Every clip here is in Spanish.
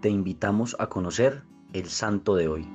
te invitamos a conocer el santo de hoy.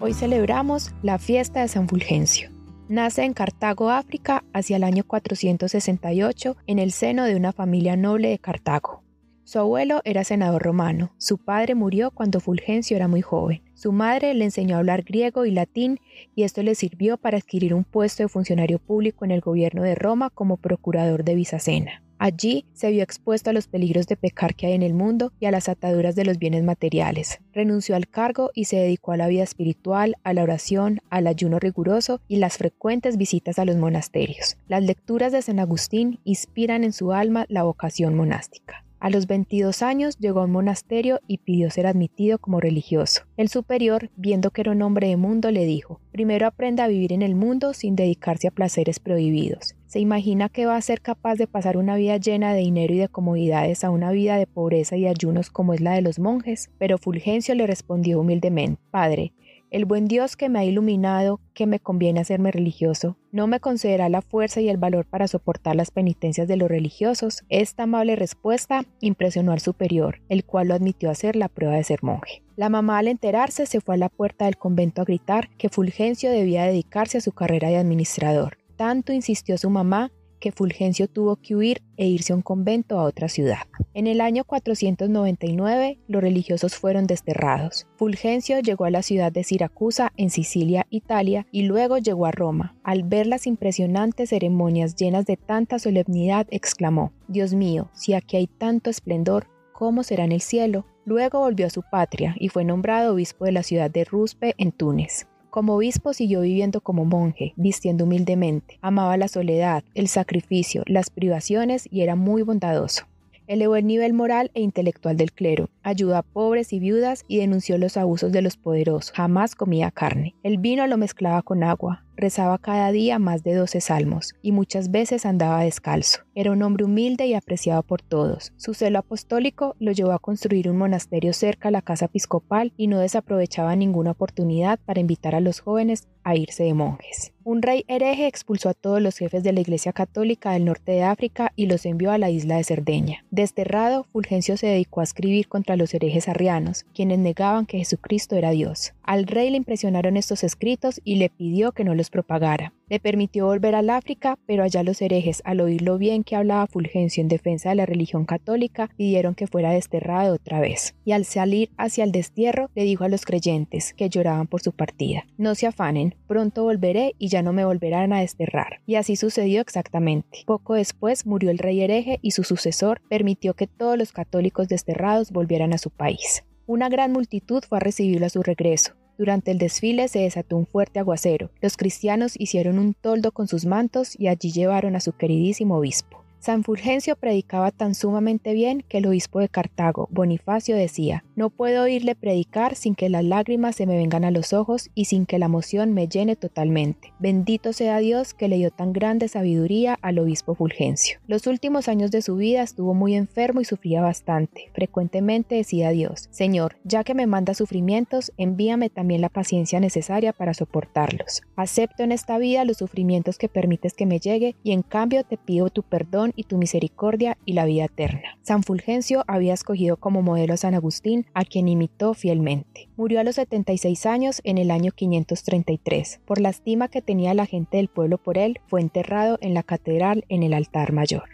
Hoy celebramos la fiesta de San Fulgencio. Nace en Cartago, África, hacia el año 468, en el seno de una familia noble de Cartago. Su abuelo era senador romano, su padre murió cuando Fulgencio era muy joven. Su madre le enseñó a hablar griego y latín y esto le sirvió para adquirir un puesto de funcionario público en el gobierno de Roma como procurador de Visacena. Allí se vio expuesto a los peligros de pecar que hay en el mundo y a las ataduras de los bienes materiales. Renunció al cargo y se dedicó a la vida espiritual, a la oración, al ayuno riguroso y las frecuentes visitas a los monasterios. Las lecturas de San Agustín inspiran en su alma la vocación monástica. A los 22 años llegó a un monasterio y pidió ser admitido como religioso. El superior, viendo que era un hombre de mundo, le dijo, primero aprenda a vivir en el mundo sin dedicarse a placeres prohibidos. ¿Se imagina que va a ser capaz de pasar una vida llena de dinero y de comodidades a una vida de pobreza y ayunos como es la de los monjes? Pero Fulgencio le respondió humildemente, Padre, el buen Dios que me ha iluminado que me conviene hacerme religioso, no me concederá la fuerza y el valor para soportar las penitencias de los religiosos. Esta amable respuesta impresionó al superior, el cual lo admitió hacer la prueba de ser monje. La mamá al enterarse se fue a la puerta del convento a gritar que Fulgencio debía dedicarse a su carrera de administrador. Tanto insistió su mamá que Fulgencio tuvo que huir e irse a un convento a otra ciudad. En el año 499 los religiosos fueron desterrados. Fulgencio llegó a la ciudad de Siracusa en Sicilia, Italia, y luego llegó a Roma. Al ver las impresionantes ceremonias llenas de tanta solemnidad, exclamó, Dios mío, si aquí hay tanto esplendor, ¿cómo será en el cielo? Luego volvió a su patria y fue nombrado obispo de la ciudad de Ruspe en Túnez. Como obispo siguió viviendo como monje, vistiendo humildemente. Amaba la soledad, el sacrificio, las privaciones y era muy bondadoso. Elevó el nivel moral e intelectual del clero, ayudó a pobres y viudas y denunció los abusos de los poderosos. Jamás comía carne. El vino lo mezclaba con agua, rezaba cada día más de doce salmos y muchas veces andaba descalzo. Era un hombre humilde y apreciado por todos. Su celo apostólico lo llevó a construir un monasterio cerca a la casa episcopal y no desaprovechaba ninguna oportunidad para invitar a los jóvenes a irse de monjes. Un rey hereje expulsó a todos los jefes de la Iglesia Católica del norte de África y los envió a la isla de Cerdeña. Desterrado, Fulgencio se dedicó a escribir contra los herejes arrianos, quienes negaban que Jesucristo era Dios. Al rey le impresionaron estos escritos y le pidió que no los propagara. Le permitió volver al África, pero allá los herejes, al oír lo bien que hablaba Fulgencio en defensa de la religión católica, pidieron que fuera desterrado otra vez. Y al salir hacia el destierro, le dijo a los creyentes, que lloraban por su partida, no se afanen, pronto volveré y ya no me volverán a desterrar. Y así sucedió exactamente. Poco después murió el rey hereje y su sucesor permitió que todos los católicos desterrados volvieran a su país. Una gran multitud fue a recibirlo a su regreso, durante el desfile se desató un fuerte aguacero. Los cristianos hicieron un toldo con sus mantos y allí llevaron a su queridísimo obispo. San Fulgencio predicaba tan sumamente bien que el obispo de Cartago, Bonifacio, decía, no puedo oírle predicar sin que las lágrimas se me vengan a los ojos y sin que la emoción me llene totalmente. Bendito sea Dios que le dio tan grande sabiduría al obispo Fulgencio. Los últimos años de su vida estuvo muy enfermo y sufría bastante. Frecuentemente decía a Dios, Señor, ya que me manda sufrimientos, envíame también la paciencia necesaria para soportarlos. Acepto en esta vida los sufrimientos que permites que me llegue y en cambio te pido tu perdón y tu misericordia y la vida eterna. San Fulgencio había escogido como modelo a San Agustín, a quien imitó fielmente. Murió a los 76 años en el año 533. Por la estima que tenía la gente del pueblo por él, fue enterrado en la catedral en el altar mayor.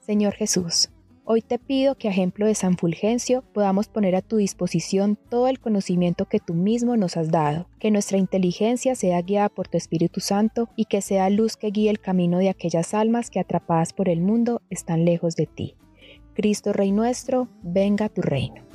Señor Jesús, Hoy te pido que a ejemplo de San Fulgencio podamos poner a tu disposición todo el conocimiento que tú mismo nos has dado, que nuestra inteligencia sea guiada por tu Espíritu Santo y que sea luz que guíe el camino de aquellas almas que atrapadas por el mundo están lejos de ti. Cristo Rey nuestro, venga tu reino.